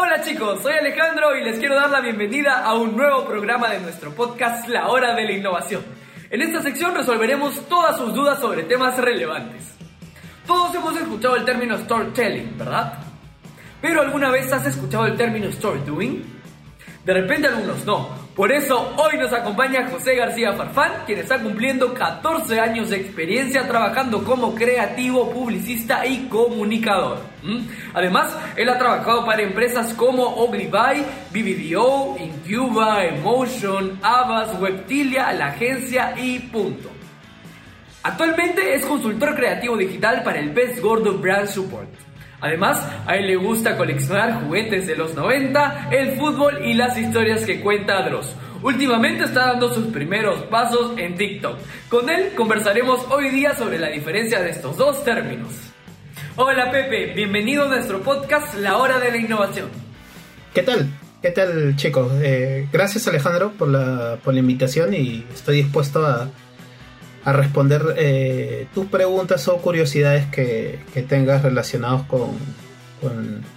Hola chicos, soy Alejandro y les quiero dar la bienvenida a un nuevo programa de nuestro podcast La Hora de la Innovación. En esta sección resolveremos todas sus dudas sobre temas relevantes. Todos hemos escuchado el término storytelling, ¿verdad? Pero ¿alguna vez has escuchado el término story doing? De repente algunos no, por eso hoy nos acompaña José García Farfán, quien está cumpliendo 14 años de experiencia trabajando como creativo, publicista y comunicador. Además, él ha trabajado para empresas como Oglivay, BBDO, Incuba, Emotion, Avas, Webtilia, la agencia y punto. Actualmente es consultor creativo digital para el Best Gordo Brand Support. Además, a él le gusta coleccionar juguetes de los 90, el fútbol y las historias que cuenta Dross. Últimamente está dando sus primeros pasos en TikTok. Con él conversaremos hoy día sobre la diferencia de estos dos términos. Hola Pepe, bienvenido a nuestro podcast La Hora de la Innovación. ¿Qué tal? ¿Qué tal chicos? Eh, gracias Alejandro por la, por la invitación y estoy dispuesto a, a responder eh, tus preguntas o curiosidades que, tengas relacionados con,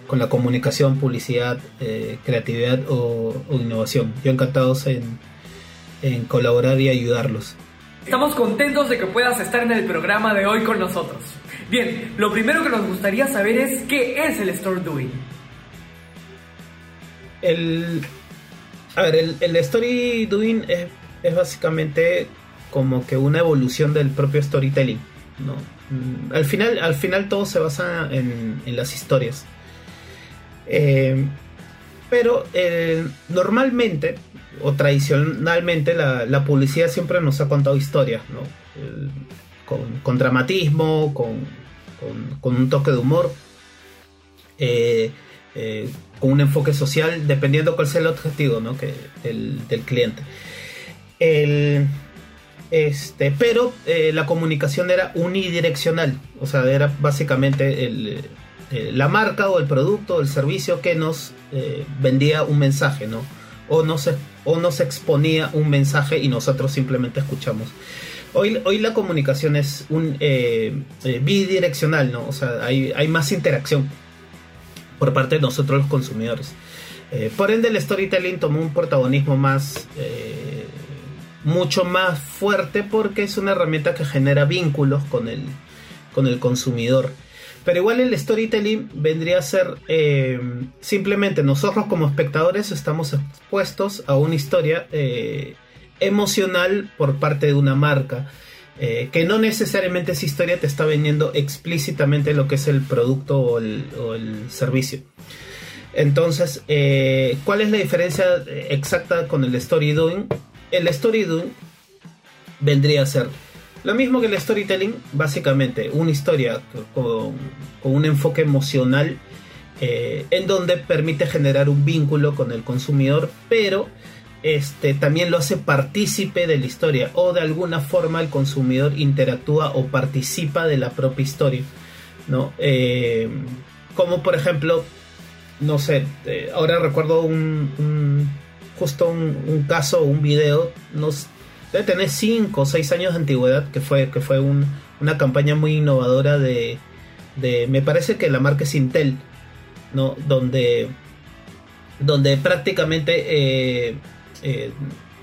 con, la comunicación, publicidad, eh, creatividad o, innovación. Yo encantados en, en colaborar y ayudarlos. Estamos contentos de que puedas estar en el programa de hoy con nosotros. Bien, lo primero que nos gustaría saber es qué es el Story Doing. El, a ver, el, el Story Doing es, es básicamente como que una evolución del propio storytelling. ¿no? Mm, al, final, al final todo se basa en, las historias. Eh, pero eh, normalmente o tradicionalmente la, publicidad siempre nos ha contado historias, ¿no? con, dramatismo, con, un toque de humor, eh, con un enfoque social, dependiendo cuál sea el objetivo ¿no? que, del, del cliente. El, este, pero eh, la comunicación era unidireccional, o sea, era básicamente eh, la marca o el producto o el servicio que nos eh, vendía un mensaje, ¿no? O nos, o nos exponía un mensaje y nosotros simplemente escuchamos. Hoy, hoy la comunicación es bidireccional, ¿no? O sea, hay, hay, más interacción por parte de nosotros los consumidores. por ende, el storytelling tomó un protagonismo más mucho más fuerte porque es una herramienta que genera vínculos con el, con el consumidor. Pero igual el storytelling vendría a ser eh, simplemente nosotros como espectadores estamos expuestos a una historia eh, emocional por parte de una marca. Eh, que no necesariamente esa historia te está vendiendo explícitamente lo que es el producto o el, o el servicio. Entonces, ¿cuál es la diferencia exacta con el story doing? El story doing vendría a ser lo mismo que el storytelling, básicamente una historia con, un enfoque emocional eh, en donde permite generar un vínculo con el consumidor, pero este, también lo hace partícipe de la historia o de alguna forma el consumidor interactúa o participa de la propia historia. ¿no? Eh, como por ejemplo, no sé, eh, ahora recuerdo un justo un, caso, un video, nos debe tener 5 o 6 años de antigüedad, que fue, que fue una campaña muy innovadora de, me parece que la marca es Intel, ¿no? Donde, donde prácticamente eh, eh,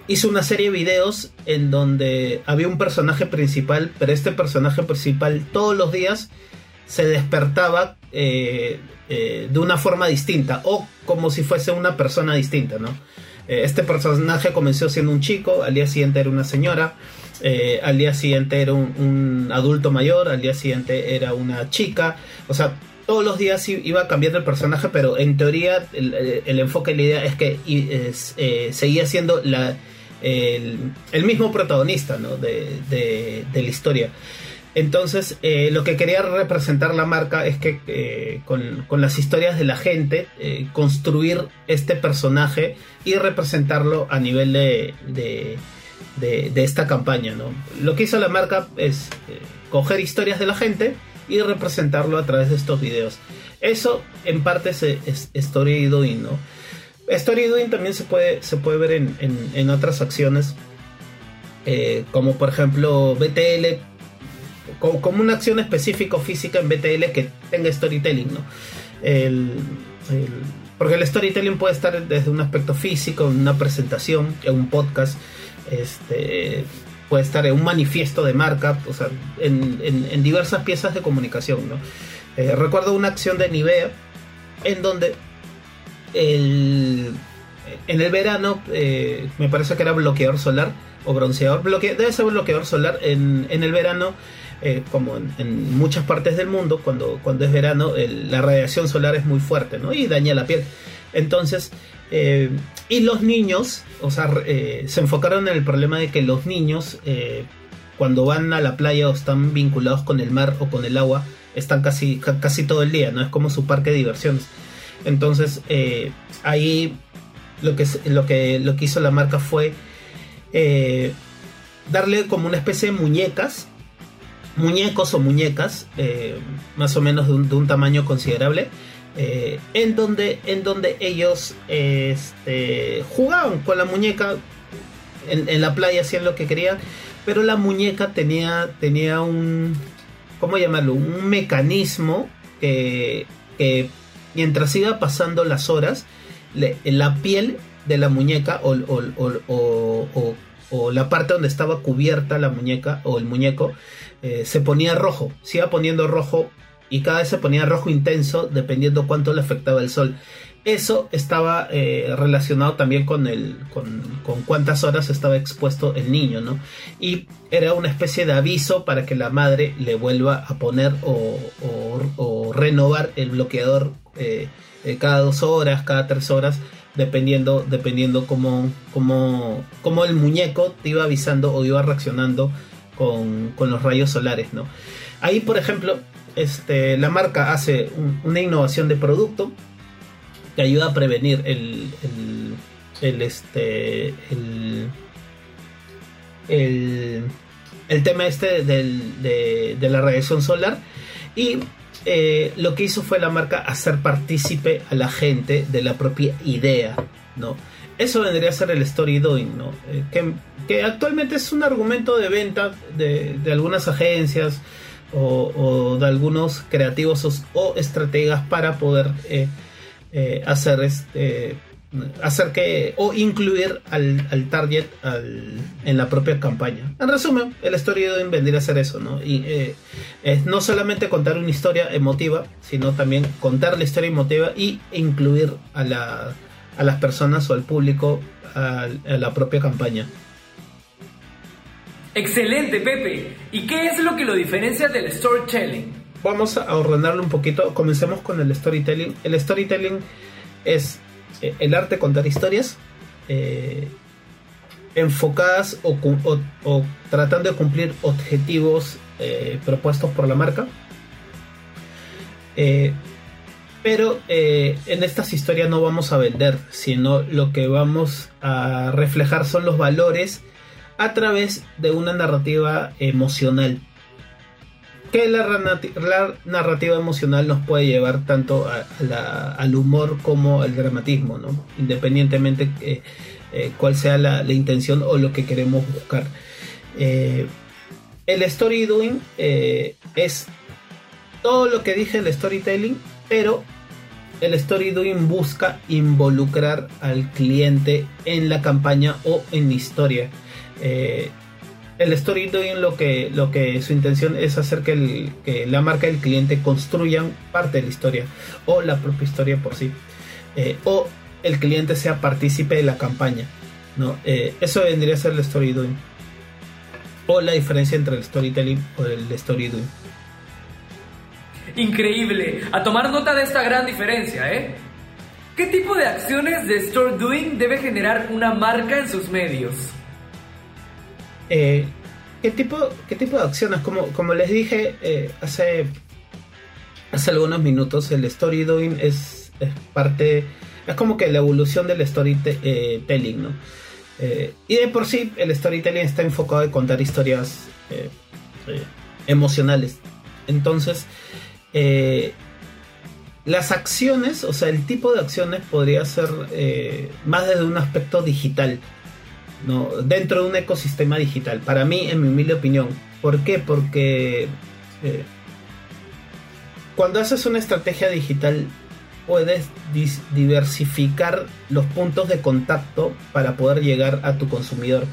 hizo una serie de videos en donde había un personaje principal, pero este personaje principal todos los días se despertaba eh, de una forma distinta o como si fuese una persona distinta, ¿no? Eh, este personaje comenzó siendo un chico, al día siguiente era una señora, eh, al día siguiente era un, adulto mayor, al día siguiente era una chica, o sea, todos los días iba cambiando el personaje, pero en teoría el, enfoque y la idea es que eh, seguía siendo la, el, mismo protagonista de la historia. Entonces, eh, lo que quería representar la marca es que eh, con, las historias de la gente, eh, construir este personaje y representarlo a nivel de, de, esta campaña. ¿no? Lo que hizo la marca es coger historias de la gente y representarlo a través de estos videos. Eso en parte es, story doing, ¿no? Story doing también se puede, se puede ver en, en otras acciones, como por ejemplo BTL como, una acción específica o física en BTL que tenga storytelling, ¿no? Porque el storytelling puede estar desde un aspecto físico, en una presentación, en un podcast, este, puede estar en un manifiesto de marca, o sea, en, diversas piezas de comunicación. ¿no? Eh, recuerdo una acción de Nivea en donde en el verano, eh, me parece que era bloqueador solar o bronceador, debe ser bloqueador solar, en, en el verano eh, como en, muchas partes del mundo, cuando, cuando es verano, la radiación solar es muy fuerte, ¿no? Y daña la piel. Entonces, eh, y los niños, o sea, eh, se enfocaron en el problema de que los niños, cuando van a la playa o están vinculados con el mar o con el agua, están casi, casi todo el día, ¿no? Es como su parque de diversiones. Entonces, ahí lo que, lo, que, lo que hizo la marca fue darle como una especie de muñecas muñecos o muñecas, eh, más o menos de un, tamaño considerable, eh, en, donde, en donde ellos este, jugaban con la muñeca en, la playa, hacían lo que querían, pero la muñeca tenía, tenía un, ¿cómo llamarlo? Un mecanismo que, mientras iba pasando las horas, la piel de la muñeca o, o la parte donde estaba cubierta la muñeca o el muñeco eh, se ponía rojo, se iba poniendo rojo y cada vez se ponía rojo intenso dependiendo cuánto le afectaba el sol. Eso estaba eh, relacionado también con, el, con, cuántas horas estaba expuesto el niño, ¿no? Y era una especie de aviso para que la madre le vuelva a poner o, renovar el bloqueador eh, cada dos horas, cada tres horas, dependiendo, dependiendo cómo, cómo, cómo el muñeco te iba avisando o iba reaccionando con, los rayos solares, ¿no? Ahí, por ejemplo, este, la marca hace una innovación de producto que ayuda a prevenir el, el, este, el, el, tema este de, la radiación solar y eh, lo que hizo fue la marca hacer partícipe a la gente de la propia idea, ¿no? Eso vendría a ser el story doing, ¿no? Eh, que, actualmente es un argumento de venta de, algunas agencias o, de algunos creativos o, estrategas para poder eh, hacer este hacer que o incluir al, target en la propia campaña. En resumen, el story doing vendría a ser eso, ¿no? Y es no solamente contar una historia emotiva, sino también contar la historia emotiva y incluir a la a las personas o al público a, la propia campaña. Excelente, Pepe. ¿Y qué es lo que lo diferencia del storytelling? Vamos a ordenarlo un poquito. Comencemos con el storytelling. El storytelling es eh, el arte contar historias eh, enfocadas o, tratando de cumplir objetivos eh, propuestos por la marca. Pero en estas historias no vamos a vender, sino lo que vamos a reflejar son los valores a través de una narrativa emocional. Que la, narrativa emocional nos puede llevar tanto al humor como al dramatismo, independientemente eh, eh, cuál sea la, intención o lo que queremos buscar. el story doing es todo lo que dije el storytelling, pero el story doing busca involucrar al cliente en la campaña o en la historia. El story doing lo que, lo que su intención es hacer que, la marca y el cliente construyan parte de la historia o la propia historia por sí. Eh, o el cliente sea partícipe de la campaña. ¿no? Eh, eso vendría a ser el story doing. O la diferencia entre el storytelling o el story doing. Increíble. A tomar nota de esta gran diferencia, ¿eh? ¿Qué tipo de acciones de store doing debe generar una marca en sus medios? Eh, ¿qué, tipo, ¿Qué tipo de acciones? Como, como les dije eh, hace, hace algunos minutos, el story doing es, parte, es como que la evolución del storytelling, ¿no? Eh, y de por sí el storytelling está enfocado en contar historias emocionales. Entonces, eh, las acciones, o sea, el tipo de acciones podría ser eh, más desde un aspecto digital, ¿no? dentro de un ecosistema digital. Para mí, en mi humilde opinión. ¿Por qué? Porque eh, cuando haces una estrategia digital, puedes diversificar los puntos de contacto para poder llegar a tu consumidor.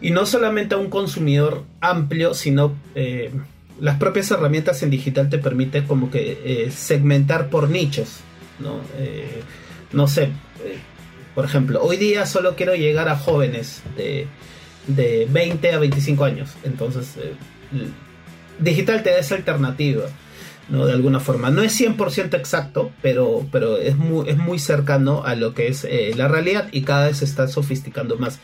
Y no solamente a un consumidor amplio, sino eh, las propias herramientas en digital te permiten como que eh, segmentar por nichos. No, no sé, por ejemplo, hoy día solo quiero llegar a jóvenes de, de 20 a 25 años. Entonces, digital te da esa alternativa. ¿no? De alguna forma. No es 100% exacto, pero, pero es, muy, es muy cercano a lo que es eh, la realidad y cada vez se está sofisticando más.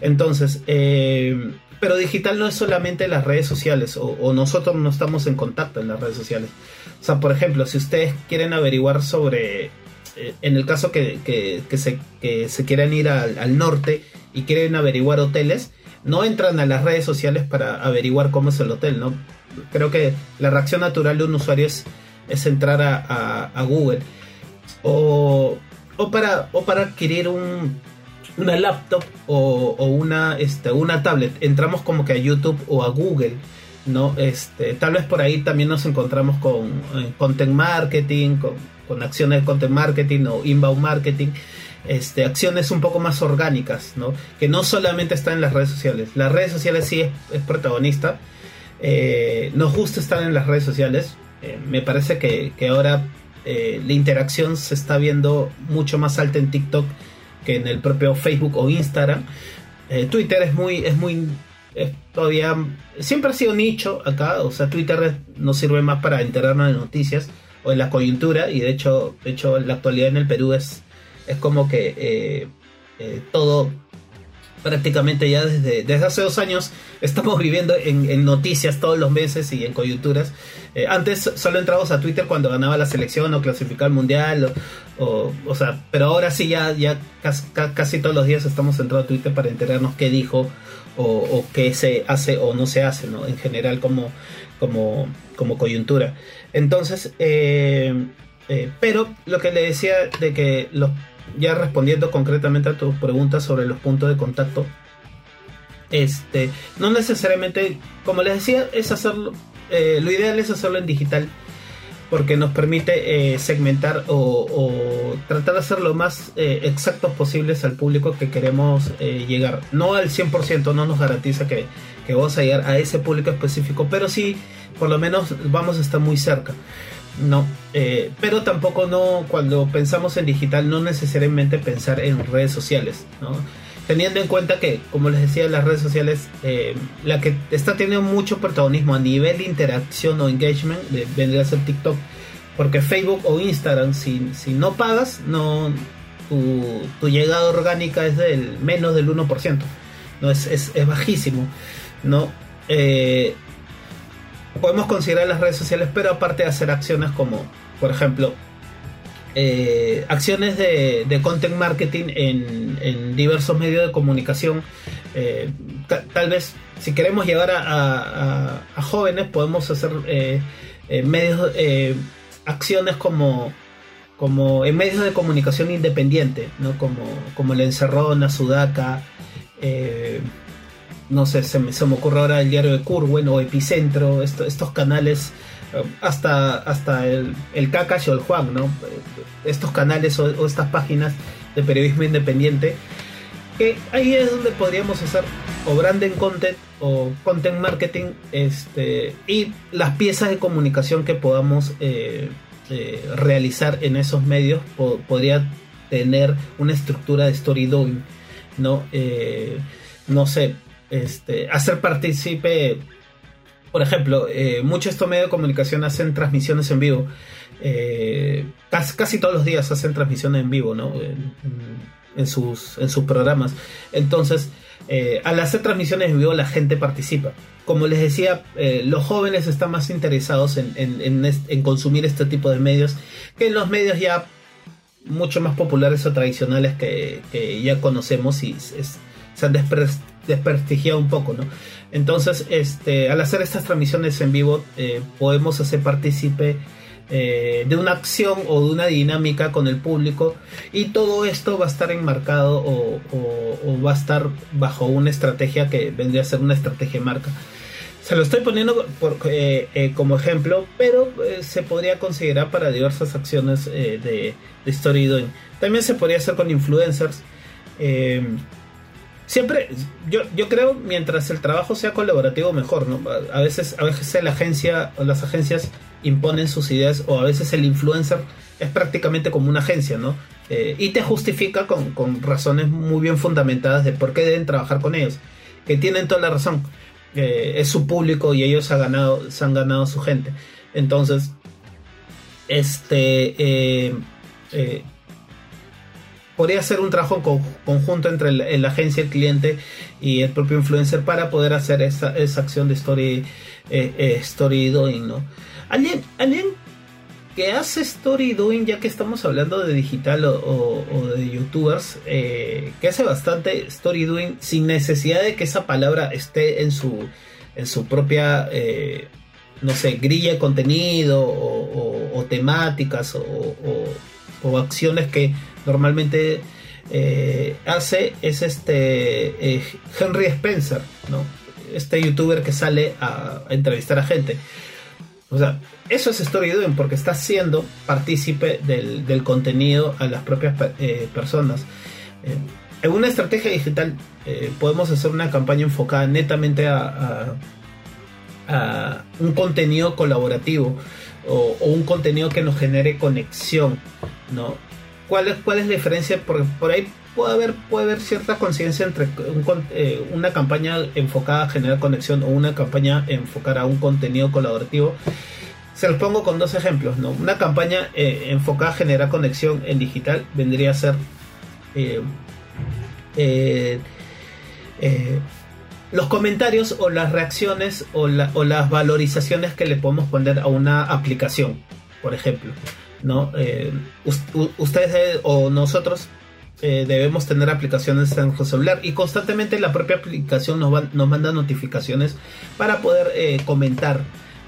Entonces, eh, pero digital no es solamente las redes sociales o, nosotros no estamos en contacto en las redes sociales. O sea, por ejemplo, si ustedes quieren averiguar sobre, eh, en el caso que, que, se, que se quieran ir al, al norte y quieren averiguar hoteles, no entran a las redes sociales para averiguar cómo es el hotel, ¿no? creo que la reacción natural de un usuario es, entrar a, Google. O, para, o para adquirir un, una laptop o, una, este, una tablet. Entramos como que a YouTube o a Google. ¿no? Este, tal vez por ahí también nos encontramos con eh, content marketing, acciones de content marketing o inbound marketing. Este, acciones un poco más orgánicas, ¿no? Que no solamente están en las redes sociales. Las redes sociales sí es protagonista, eh, nos gusta estar en las redes sociales. Eh, me parece que, ahora eh, la interacción se está viendo mucho más alta en TikTok que en el propio Facebook o Instagram. Twitter es muy, es muy, todavía, siempre ha sido nicho acá, o sea, Twitter nos sirve más para enterarnos de noticias o en la coyuntura y de hecho, de hecho la actualidad en el Perú es, es como que todo prácticamente ya desde, desde hace dos años estamos viviendo en, noticias todos los meses y en coyunturas. Eh, antes solo entramos a Twitter cuando ganaba la selección o clasificaba al mundial, o, o, sea, pero ahora sí ya, ya casi, todos los días estamos entrando a Twitter para enterarnos qué dijo o, qué se hace o no se hace, ¿no? En general como, como, como coyuntura. Entonces, eh, eh, pero lo que le decía de que los ya respondiendo concretamente a tu pregunta sobre los puntos de contacto, este, no necesariamente, como les decía, es hacerlo, eh, lo ideal es hacerlo en digital porque nos permite eh, segmentar o, tratar de hacer lo más eh, exactos posibles al público que queremos llegar. No al 100%, no nos garantiza que, que vamos a llegar a ese público específico, pero sí, por lo menos vamos a estar muy cerca. No, eh, pero tampoco no, cuando pensamos en digital, no necesariamente pensar en redes sociales, ¿no? Teniendo en cuenta que, como les decía, las redes sociales, eh, la que está teniendo mucho protagonismo a nivel de interacción o engagement, vendría a ser TikTok. Porque Facebook o Instagram, si, si no pagas, no tu, llegada orgánica es del menos del 1%. ¿no? Es, es, es bajísimo. ¿no? Eh, podemos considerar las redes sociales, pero aparte de hacer acciones como, por ejemplo, eh, acciones de, content marketing en, diversos medios de comunicación. Eh, tal vez si queremos llegar a, jóvenes podemos hacer eh, medios, acciones como, como en medios de comunicación independiente, ¿no? como, como la Encerrona, Sudaca no sé, se me, se me ocurre ahora el diario de Curwen o Epicentro, estos canales, eh, hasta, hasta el, el o el Juan, ¿no? Estos canales o, estas páginas de periodismo independiente, que ahí es donde podríamos hacer o branding content o content marketing este, y las piezas de comunicación que podamos eh, eh, realizar en esos medios podría tener una estructura de story doing, ¿no? no sé, este, hacer partícipe, por ejemplo, eh, muchos estos medios de comunicación hacen transmisiones en vivo. Eh, casi, todos los días hacen transmisiones en vivo, ¿no? En, sus, en sus programas. Entonces, eh, al hacer transmisiones en vivo la gente participa. Como les decía, los jóvenes están más interesados en, consumir este tipo de medios que en los medios ya mucho más populares o tradicionales que, ya conocemos y se han desprestigiado desprestigiado un poco, ¿no? Entonces, este, al hacer estas transmisiones en vivo, eh, podemos hacer partícipe eh, de una acción o de una dinámica con el público y todo esto va a estar enmarcado o, va a estar bajo una estrategia que vendría a ser una estrategia de marca. Se lo estoy poniendo como ejemplo, pero se podría considerar para diversas acciones de, de story doing. También se podría hacer con influencers. Siempre, yo, yo creo, mientras el trabajo sea colaborativo, mejor, ¿no? A veces, a veces la agencia o las agencias imponen sus ideas, o a veces el influencer es prácticamente como una agencia, ¿no? Eh, y te justifica con, razones muy bien fundamentadas de por qué deben trabajar con ellos, que tienen toda la razón. Eh, es su público y ellos han ganado, se han ganado su gente. Entonces, este eh, podría ser un trabajo conjunto entre la, agencia, el cliente y el propio influencer para poder hacer esa, acción de story, story doing. ¿Alguien, alguien que hace story doing, ya que estamos hablando de digital o, de youtubers, eh, que hace bastante story doing sin necesidad de que esa palabra esté en su, en su propia, eh, no sé, grilla de contenido o, temáticas o, acciones que normalmente eh, hace, es este Henry Spencer, ¿no? Este youtuber que sale a entrevistar a gente. O sea, eso es story doing porque está siendo partícipe del, contenido a las propias eh, personas. Eh, en una estrategia digital eh, podemos hacer una campaña enfocada netamente a, un contenido colaborativo o, un contenido que nos genere conexión, ¿no? ¿Cuál es, cuál es la diferencia? Porque por ahí puede haber, puede haber cierta conciencia entre una campaña enfocada a generar conexión o una campaña enfocada a un contenido colaborativo se los pongo con dos ejemplos, ¿no? Una campaña eh, enfocada a generar conexión en digital vendría a ser eh, eh, los comentarios o las reacciones o, las valorizaciones que le podemos poner a una aplicación, por ejemplo, ¿no? ustedes o nosotros debemos tener aplicaciones en nuestro celular y constantemente la propia aplicación nos, nos manda notificaciones para poder comentar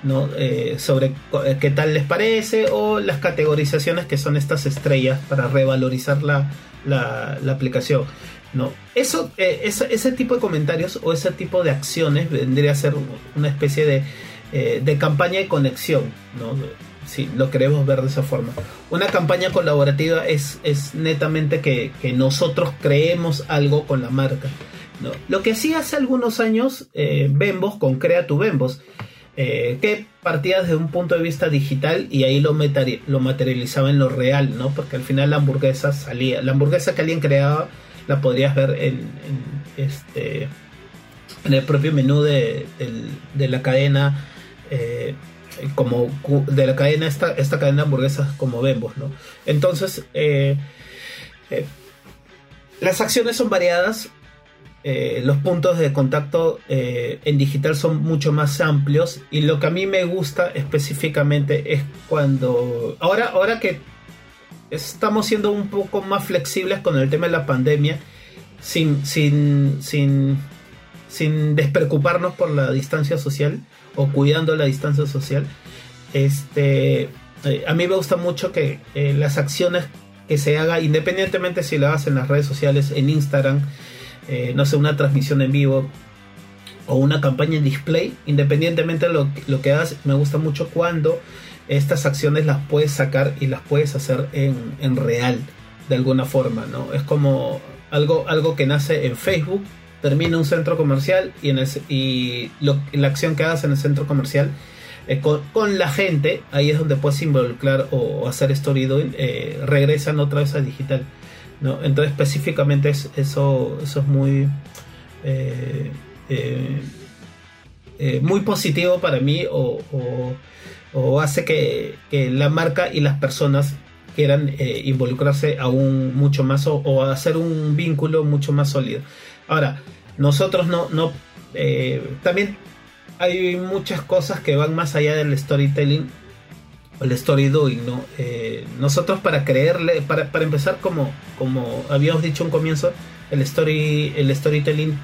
¿no? Eh, sobre eh, qué tal les parece o las categorizaciones que son estas estrellas para revalorizar la, la, aplicación. ¿no? Eso, eh, ese tipo de comentarios o ese tipo de acciones vendría a ser una especie de, de campaña de conexión. ¿no? Si lo queremos ver de esa forma. Una campaña colaborativa es, es netamente que, que nosotros creemos algo con la marca. ¿no? Lo que hacía hace algunos años Bembos con Crea tu Bembos eh, que partía desde un punto de vista digital y ahí lo, lo materializaba en lo real, ¿no? Porque al final la hamburguesa salía, la hamburguesa que alguien creaba la podrías ver en, este en el propio menú de, la cadena eh, como de la cadena esta, esta cadena de hamburguesas como vemos, ¿no? Entonces eh, las acciones son variadas eh, los puntos de contacto eh, en digital son mucho más amplios y lo que a mí me gusta específicamente es cuando ahora ahora que estamos siendo un poco más flexibles con el tema de la pandemia sin sin sin sin despreocuparnos por la distancia social o cuidando la distancia social este eh, a mí me gusta mucho que las acciones que se haga independientemente si lo hagas en las redes sociales en Instagram eh, no sé, una transmisión en vivo o una campaña en display, independientemente de lo, que hagas, me gusta mucho cuando estas acciones las puedes sacar y las puedes hacer en, real, de alguna forma, ¿no? Es como algo, algo que nace en Facebook, termina un centro comercial y, en y la acción que hagas en el centro comercial eh, con, la gente, ahí es donde puedes involucrar o, hacer story eh, regresan otra vez a digital. ¿no? Entonces específicamente eso, eso es muy, eh, eh, muy positivo para mí o, hace que, la marca y las personas quieran involucrarse aún mucho más o, hacer un vínculo mucho más sólido. Ahora, nosotros no, no también hay muchas cosas que van más allá del storytelling el story doing, ¿no? Eh, nosotros para creerle, para, empezar como, como habíamos dicho un comienzo, el story, el storytelling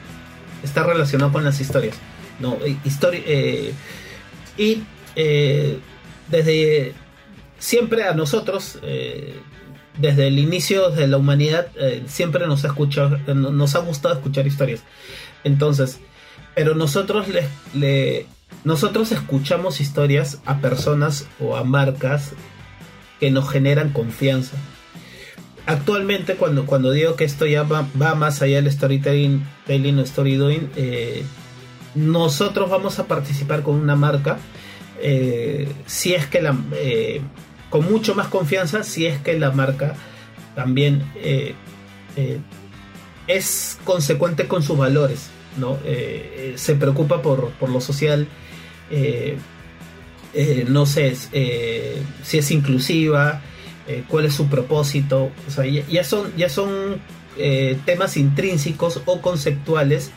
está relacionado con las historias, ¿no? Eh, y eh, desde siempre a nosotros, desde el inicio de la humanidad, siempre nos ha escuchado, nos ha gustado escuchar historias. Entonces, pero nosotros le nosotros escuchamos historias a personas o a marcas que nos generan confianza. Actualmente, cuando, cuando digo que esto ya va, más allá del storytelling o story doing, eh, nosotros vamos a participar con una marca eh, si es que la eh, con mucho más confianza si es que la marca también es consecuente con sus valores no se preocupa por, por lo social no sé si es inclusiva cuál es su propósito o sea ya, son ya son temas intrínsecos o conceptuales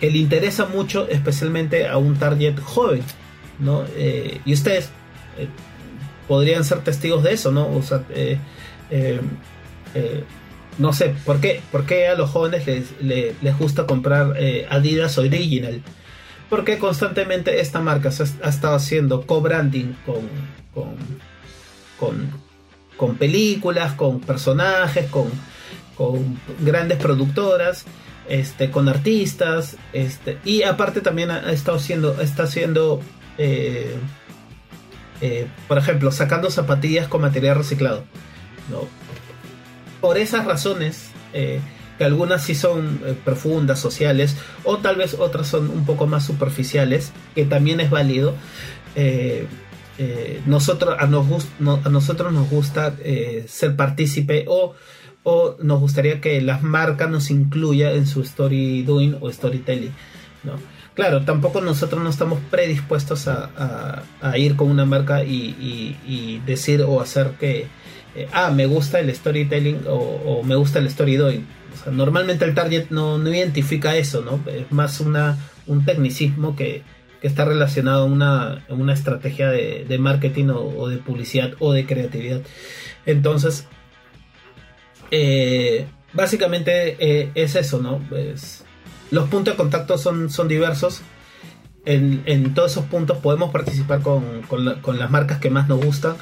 que le interesa mucho, especialmente a un target joven, ¿no? Eh, y ustedes eh, podrían ser testigos de eso, ¿no? O sea, eh, no sé, ¿por qué, ¿por qué a los jóvenes les, gusta comprar Adidas Original? Porque constantemente esta marca ha, estado haciendo co-branding con, con, con, películas, con personajes, con, con grandes productoras este, con artistas, este, y aparte también ha, estado haciendo, está haciendo, eh, eh, por ejemplo, sacando zapatillas con material reciclado. Por esas razones, eh, que algunas sí son profundas, sociales, o tal vez otras son un poco más superficiales, que también es válido. nosotros, a, nosotros nos gusta ser partícipe o nos gustaría que las marcas nos incluya en su story doing o storytelling. Claro, tampoco nosotros no estamos predispuestos a, ir con una marca y, decir o hacer que, eh, ah, me gusta el storytelling o, me gusta el story doing. normalmente el target no, identifica eso, ¿no? Es más una, un tecnicismo que, está relacionado a una, una estrategia de, marketing o, de publicidad o de creatividad. Entonces, eh, básicamente eh, es eso, ¿no? Los puntos de contacto son, son diversos. En, todos esos puntos podemos participar con, las marcas que más nos gustan.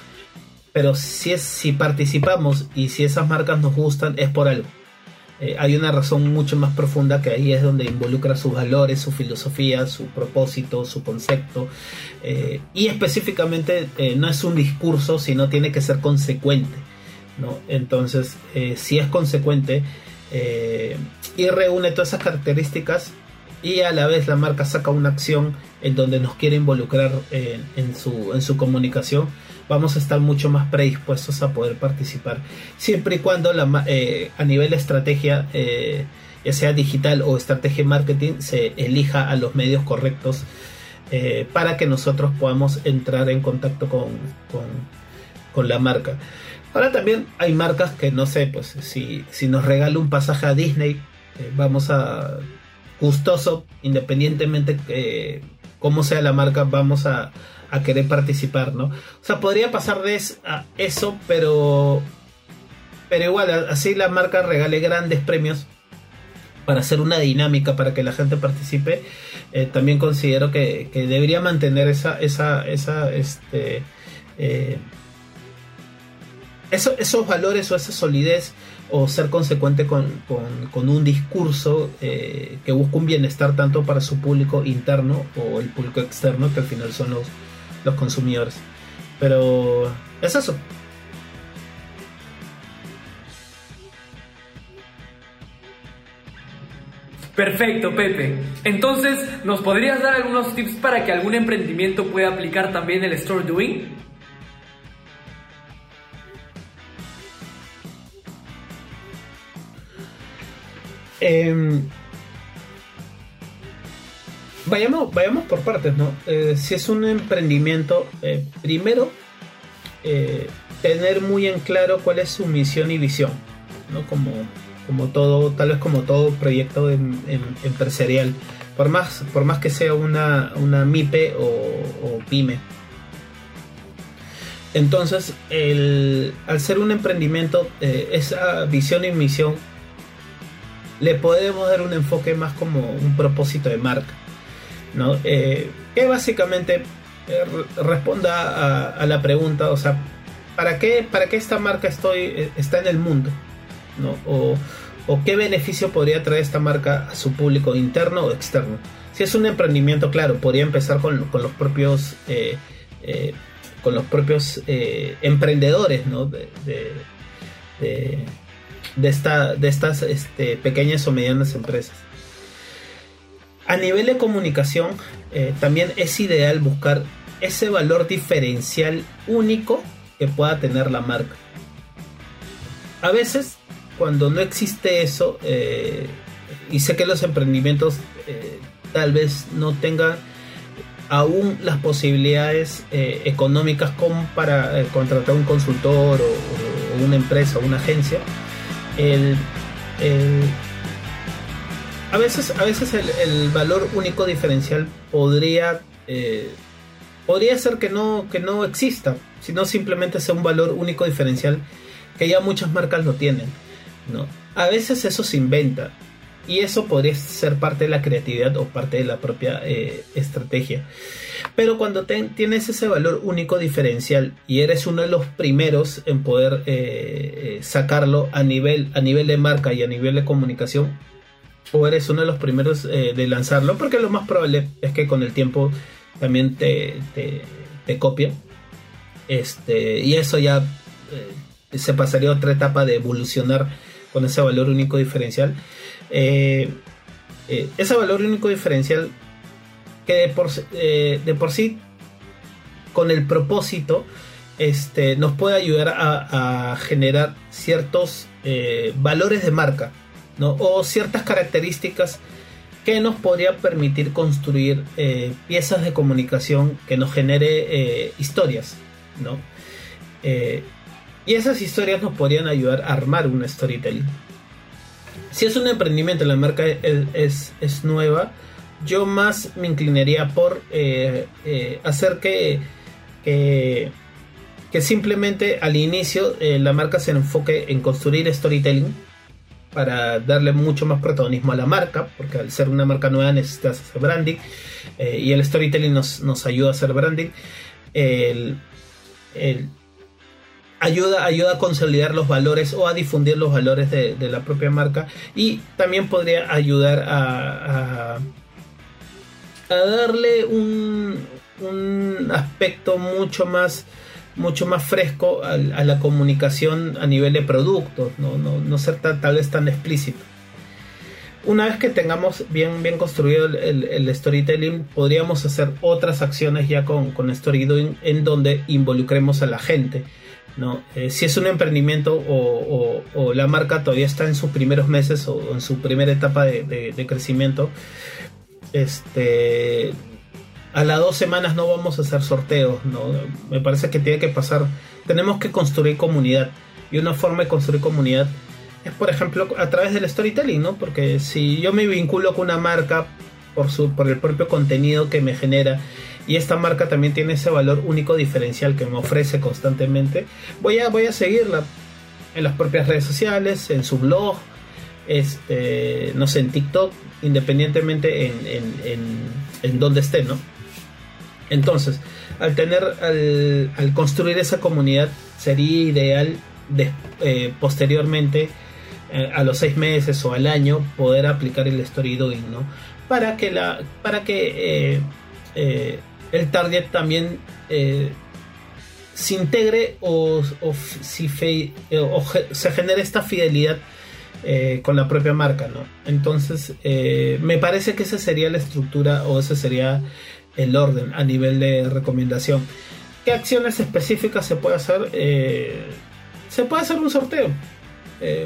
Pero si, es, si participamos y si esas marcas nos gustan es por algo. Eh, hay una razón mucho más profunda que ahí es donde involucra sus valores, su filosofía, su propósito, su concepto. y específicamente no es un discurso, sino tiene que ser consecuente. ¿no? Entonces, eh, si es consecuente eh, y reúne todas esas características y a la vez la marca saca una acción en donde nos quiere involucrar en, su, en su comunicación, vamos a estar mucho más predispuestos a poder participar. Siempre y cuando eh, a nivel de estrategia, ya sea digital o estrategia de marketing, se elija a los medios correctos para que nosotros podamos entrar en contacto con, con la marca. Ahora también hay marcas que no sé, pues si, si nos regala un pasaje a Disney, eh, vamos a gustoso, independientemente que cómo sea la marca, vamos a, querer participar, ¿no? O sea, podría pasar de eso, pero pero igual, así la marca regale grandes premios para hacer una dinámica para que la gente participe. Eh, también considero que, debería mantener esa, esa, esa, este, eh, esos valores o esa solidez o ser consecuente con, un discurso eh, que busca un bienestar tanto para su público interno o el público externo, que al final son los, los consumidores. Pero es eso. Perfecto, Pepe. Entonces, ¿nos podrías dar algunos tips para que algún emprendimiento pueda aplicar también el store doing? Em, vayamos, vayamos por partes, ¿no? Eh, si es un emprendimiento, eh, primero, eh, tener muy en claro cuál es su misión y visión, ¿no? Como, como todo, tal vez como todo proyecto empresarial, por más, por más que sea una, una MIPE o, PYME. Entonces, al ser un emprendimiento, esa visión y misión le podemos dar un enfoque más como un propósito de marca, ¿no? Eh, que básicamente eh, responda a, la pregunta, o sea, ¿para qué, para qué esta marca estoy, eh, está en el mundo? ¿no? O, qué beneficio podría traer esta marca a su público interno o externo. Si es un emprendimiento, claro, podría empezar con, con los propios con los propios emprendedores ¿no? de, esta, de estas este, pequeñas o medianas empresas. A nivel de comunicación, también es ideal buscar ese valor diferencial único que pueda tener la marca. A veces, cuando no existe eso, y sé que los emprendimientos tal vez no tengan aún las posibilidades eh, económicas como para eh, contratar un consultor o, una empresa o una agencia. A veces, a veces el, valor único diferencial podría, eh, podría ser que no, que no exista, sino simplemente sea un valor único diferencial que ya muchas marcas lo tienen. ¿no? A veces eso se inventa y eso podría ser parte de la creatividad o parte de la propia eh, estrategia. Pero cuando tienes ese valor único diferencial y eres uno de los primeros en poder eh, eh, sacarlo a nivel, a nivel de marca y a nivel de comunicación, o eres uno de los primeros de lanzarlo, porque lo más probable es que con el tiempo también te, te. Este, y eso ya se pasaría a otra etapa de evolucionar con ese valor único diferencial. Eh, eh, ese valor único diferencial que de por, eh, de por sí, con el propósito, este, nos puede ayudar a, generar ciertos valores de marca ¿no? o ciertas características que nos podría permitir construir piezas de comunicación que nos genere historias. ¿no? y esas historias nos podrían ayudar a armar un storytelling si es un emprendimiento, la marca es, es, nueva, yo más me inclinaría por eh, eh, hacer que, que, simplemente al inicio eh, la marca se enfoque en construir storytelling para darle mucho más protagonismo a la marca, porque al ser una marca nueva necesitas hacer branding y el storytelling nos, nos, ayuda a hacer branding. el, ayuda, ayuda a consolidar los valores o a difundir los valores de, la propia marca y también podría ayudar a, a, darle un, un, aspecto mucho más mucho más fresco a, la comunicación a nivel de productos, no, no, no ser tal vez tan explícito. Una vez que tengamos bien, bien construido el, el, storytelling, podríamos hacer otras acciones ya con, con storytelling en donde involucremos a la gente ¿no? Eh, si es un emprendimiento o, la marca todavía está en sus primeros meses o en su primera etapa de, crecimiento, este, a las dos semanas no vamos a hacer sorteos, ¿no? Me parece que tiene que pasar, tenemos que construir comunidad y una forma de construir comunidad es, por ejemplo, a través del storytelling, ¿no? Porque si yo me vinculo con una marca por, su, por el propio contenido que me genera y esta marca también tiene ese valor único diferencial que me ofrece constantemente, voy a, voy a seguirla en las propias redes sociales, en su blog, este, no sé, en TikTok, independientemente en, en, donde esté, ¿no? Entonces, al tener, al, construir esa comunidad, sería ideal de, eh, posteriormente, eh, a los seis meses o al año, poder aplicar el story doing, ¿no? Para que la, para que eh, el target también eh, se integre o, eh, se genere esta fidelidad eh, con la propia marca, ¿no? Entonces, me parece que esa sería la estructura o ese sería el orden a nivel de recomendación. ¿Qué acciones específicas se puede hacer? se puede hacer un sorteo,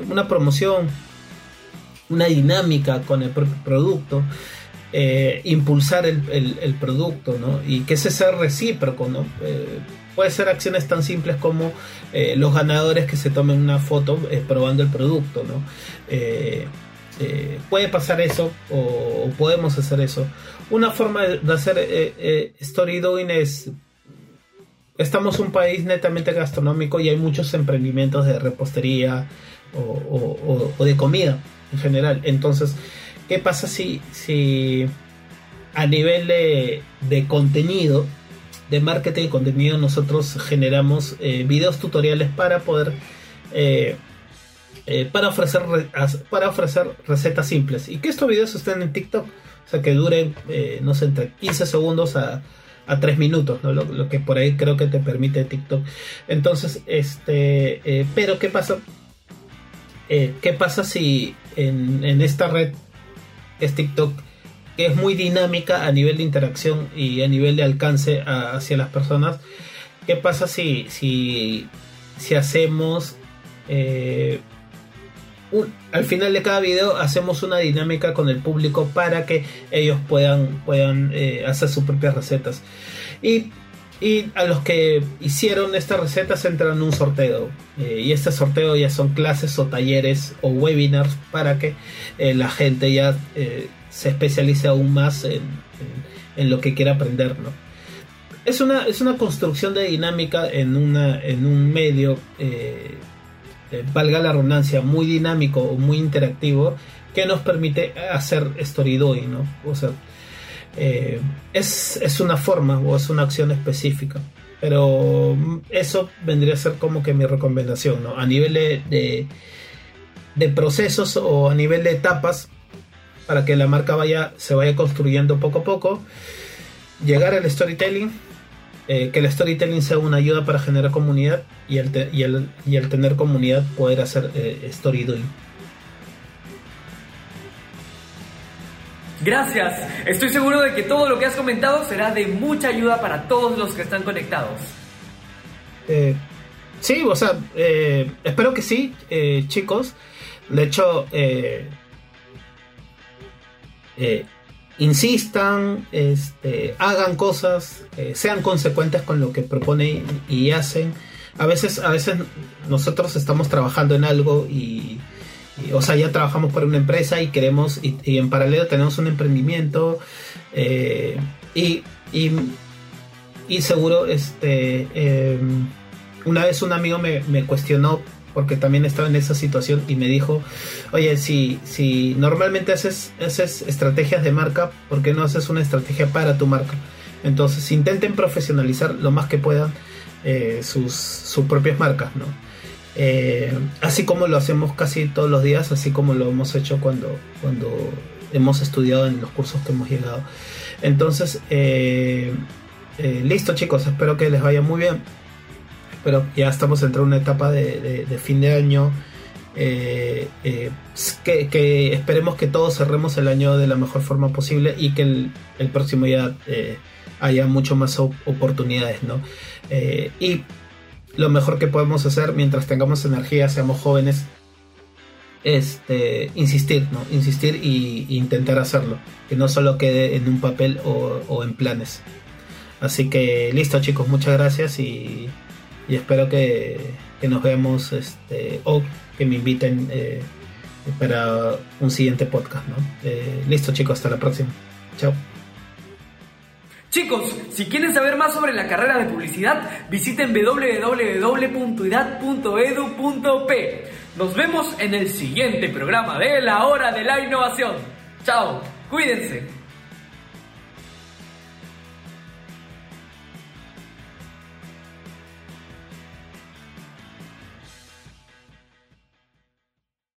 una promoción, una dinámica con el propio producto. Eh, impulsar el, producto, ¿no? Y que ese sea recíproco, ¿no? Eh, puede ser acciones tan simples como eh, los ganadores que se tomen una foto probando el producto, ¿no? puede pasar eso o, podemos hacer eso. Una forma de hacer story doing es estamos un país netamente gastronómico y hay muchos emprendimientos de repostería o, o de comida en general. Entonces, ¿Qué pasa si, si a nivel de, contenido, de marketing de contenido, nosotros generamos eh, videos tutoriales para poder eh, eh, para ofrecer para ofrecer recetas simples y que estos videos estén en TikTok. O sea, que dure, eh, no sé, entre 15 segundos a, a 3 minutos, ¿no? Lo, que por ahí creo que te permite TikTok. Entonces, este, pero ¿qué pasa? ¿Qué pasa si en, en esta red es TikTok? que es muy dinámica a nivel de interacción y a nivel de alcance hacia las personas. ¿Qué pasa si, si, si hacemos al final de cada video hacemos una dinámica con el público para que ellos puedan, puedan eh, hacer sus propias recetas. Y, a los que hicieron estas recetas entran en un sorteo. Eh, y este sorteo ya son clases o talleres o webinars para que eh, la gente ya se especialice aún más en, lo que quiera aprender. ¿no? Es, una, es una construcción de dinámica en, una, en un medio eh, valga la redundancia, muy dinámico o muy interactivo que nos permite hacer story doing, ¿no? O sea, eh, es, una forma o es una acción específica. Pero eso vendría a ser como que mi recomendación, ¿no? A nivel de, de, procesos o a nivel de etapas, para que la marca vaya, se vaya construyendo poco a poco. Llegar al storytelling, eh, que el storytelling sea una ayuda para generar comunidad y el, y el, tener comunidad poder hacer eh, storytelling. Gracias, estoy seguro de que todo lo que has comentado será de mucha ayuda para todos los que están conectados. Eh, sí, o sea, espero que sí, chicos. De hecho, insistan, este, hagan cosas, eh, sean consecuentes con lo que proponen y hacen. A veces, a veces nosotros estamos trabajando en algo y, o sea, ya trabajamos para una empresa y queremos, y, en paralelo tenemos un emprendimiento eh, y, y, seguro, este, em, una vez un amigo me, me cuestionó porque también estaba en esa situación y me dijo, oye, si, si normalmente haces, haces estrategias de marca, ¿por qué no haces una estrategia para tu marca? Entonces intenten profesionalizar lo más que puedan eh, sus, sus, propias marcas, ¿no? Eh, así como lo hacemos casi todos los días, así como lo hemos hecho cuando, cuando hemos estudiado en los cursos que hemos llegado. Entonces, eh, listo chicos, espero que les vaya muy bien pero ya estamos entrando en una etapa de, fin de año. Eh, eh, que, esperemos que todos cerremos el año de la mejor forma posible y que el, próximo ya eh, haya mucho más oportunidades, ¿no? y lo mejor que podemos hacer mientras tengamos energía, seamos jóvenes, este, insistir, ¿no? Insistir y, intentar hacerlo, que no solo quede en un papel o, en planes. Así que listo chicos, muchas gracias y espero que, nos veamos este, o que me inviten eh, para un siguiente podcast. ¿no? Eh, listo chicos, hasta la próxima. Chao. Chicos, si quieren saber más sobre la carrera de publicidad, visiten www.idad.edu.p. Nos vemos en el siguiente programa de La Hora de la Innovación. Chao, cuídense.